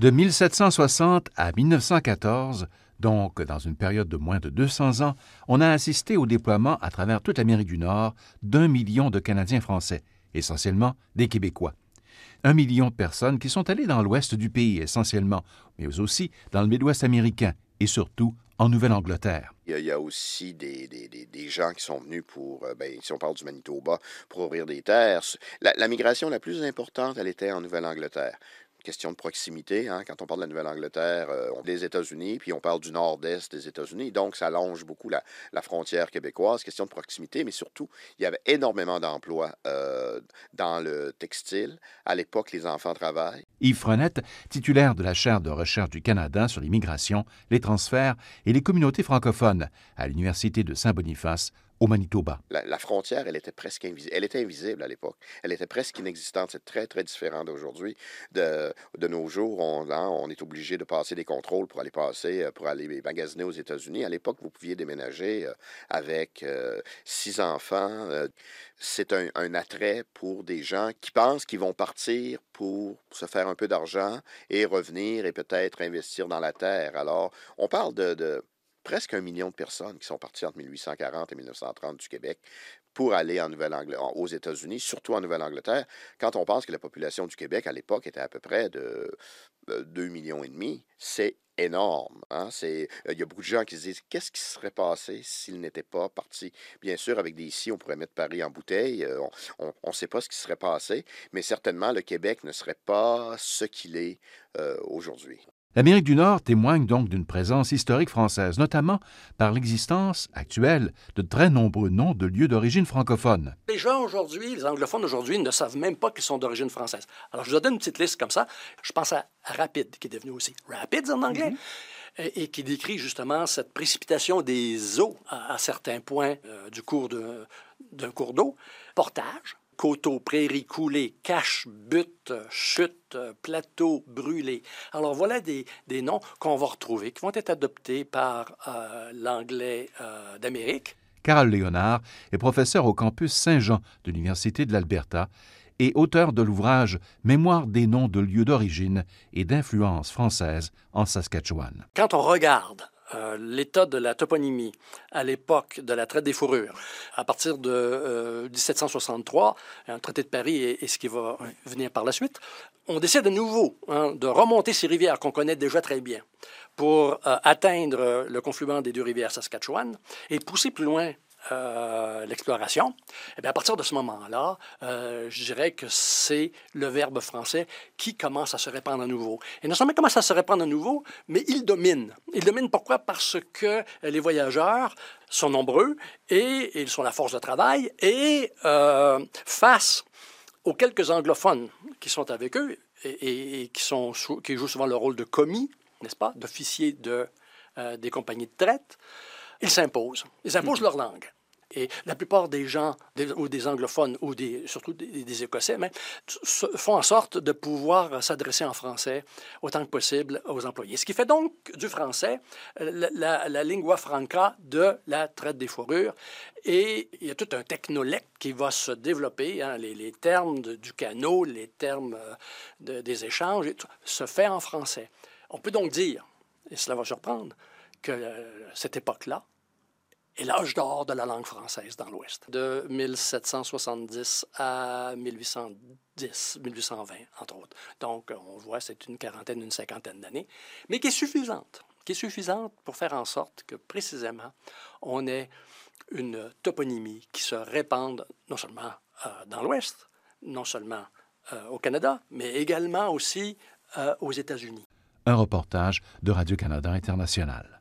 De 1760 à 1914, donc dans une période de moins de 200 ans, on a assisté au déploiement à travers toute l'Amérique du Nord d'un million de Canadiens français, essentiellement des Québécois. Un million de personnes qui sont allées dans l'ouest du pays essentiellement, mais aussi dans le Midwest américain et surtout en Nouvelle-Angleterre. Il y, a, aussi des, gens qui sont venus pour, euh, ben, si on parle du Manitoba, pour ouvrir des terres. la migration la plus importante, elle était en Nouvelle-Angleterre question de proximité. Hein, quand on parle de la Nouvelle-Angleterre, euh, des États-Unis, puis on parle du nord-est des États-Unis. Donc, ça allonge beaucoup la, frontière québécoise. Question de proximité, mais surtout, il y avait énormément d'emplois euh, dans le textile. À l'époque, les enfants travaillent. Yves Frenette, titulaire de la chaire de recherche du Canada sur l'immigration, les transferts et les communautés francophones à l'Université de Saint-Boniface, au Manitoba. La, frontière, elle était presque invisible. Elle était invisible à l'époque. Elle était presque inexistante. C'est très, très différent d'aujourd'hui. De, nos jours, on, hein, on est obligé de passer des contrôles pour aller passer, euh, pour aller magasiner aux États-Unis. À l'époque, vous pouviez déménager euh, avec euh, six enfants. C'est un, attrait pour des gens qui pensent qu'ils vont partir pour se faire un peu d'argent et revenir et peut-être investir dans la terre. Alors, on parle de presque un million de personnes qui sont parties entre 1840 et 1930 du Québec pour aller en Nouvelle aux États-Unis, surtout en Nouvelle-Angleterre, quand on pense que la population du Québec à l'époque était à peu près de 2 millions et demi, c'est énorme. Hein? C'est, il y a beaucoup de gens qui se disent qu'est-ce qui serait passé s'il n'était pas parti. Bien sûr, avec des ici, on pourrait mettre Paris en bouteille. Euh, on ne sait pas ce qui serait passé, mais certainement le Québec ne serait pas ce qu'il est euh, aujourd'hui. L'Amérique du Nord témoigne donc d'une présence historique française, notamment par l'existence actuelle de très nombreux noms de lieux d'origine francophone. Les gens aujourd'hui, les anglophones aujourd'hui, ne savent même pas qu'ils sont d'origine française. Alors, je vous donne une petite liste comme ça. Je pense à Rapide, qui est devenu aussi Rapids en anglais. Mhm. et, qui décrit justement cette précipitation des eaux à, certains points euh, du cours d'un cours d'eau. Portage, coteaux, prairies coulées, caches, buttes, chutes, plateaux brûlés. Alors voilà des, des noms qu'on va retrouver, qui vont être adoptés par euh, l'anglais euh, d'Amérique. Carole Léonard est professeur au campus Saint-Jean de l'Université de l'Alberta et auteur de l'ouvrage Mémoire des noms de lieux d'origine et d'influence française en Saskatchewan. Quand on regarde euh, l'état de la toponymie à l'époque de la traite des fourrures. À partir de 1763, euh, un traité de Paris est, ce qui va venir par la suite, on décide de nouveau hein, de remonter ces rivières qu'on connaît déjà très bien pour euh, atteindre le confluent des deux rivières Saskatchewan et pousser plus loin euh, l'exploration, eh à partir de ce moment-là, euh, je dirais que c'est le verbe français qui commence à se répandre à nouveau. Et non seulement commence à se répandre à nouveau, mais il domine. Il domine pourquoi? Parce que les voyageurs sont nombreux et ils sont la force de travail et euh, face aux quelques anglophones qui sont avec eux et, qui, qui jouent souvent le rôle de commis, n'est-ce pas, d'officiers de, des compagnies de traite, ils s'imposent. Ils imposent leur langue. Et la plupart des gens, ou des anglophones, ou des, surtout des, Écossais, mais, font en sorte de pouvoir s'adresser en français autant que possible aux employés. Ce qui fait donc du français la, lingua franca de la traite des fourrures. Et il y a tout un technolecte qui va se développer. Hein, les, termes du canot, les termes euh, des échanges, se fait en français. On peut donc dire, et cela va surprendre, que euh, cette époque-là est l'âge d'or de la langue française dans l'Ouest, de 1770 à 1810, 1820, entre autres. Donc, on voit, c'est une quarantaine, une cinquantaine d'années, mais qui est suffisante, qui est suffisante pour faire en sorte que, précisément, on ait une toponymie qui se répande non seulement euh, dans l'Ouest, non seulement euh, au Canada, mais également aussi aux États-Unis un reportage de Radio-Canada International.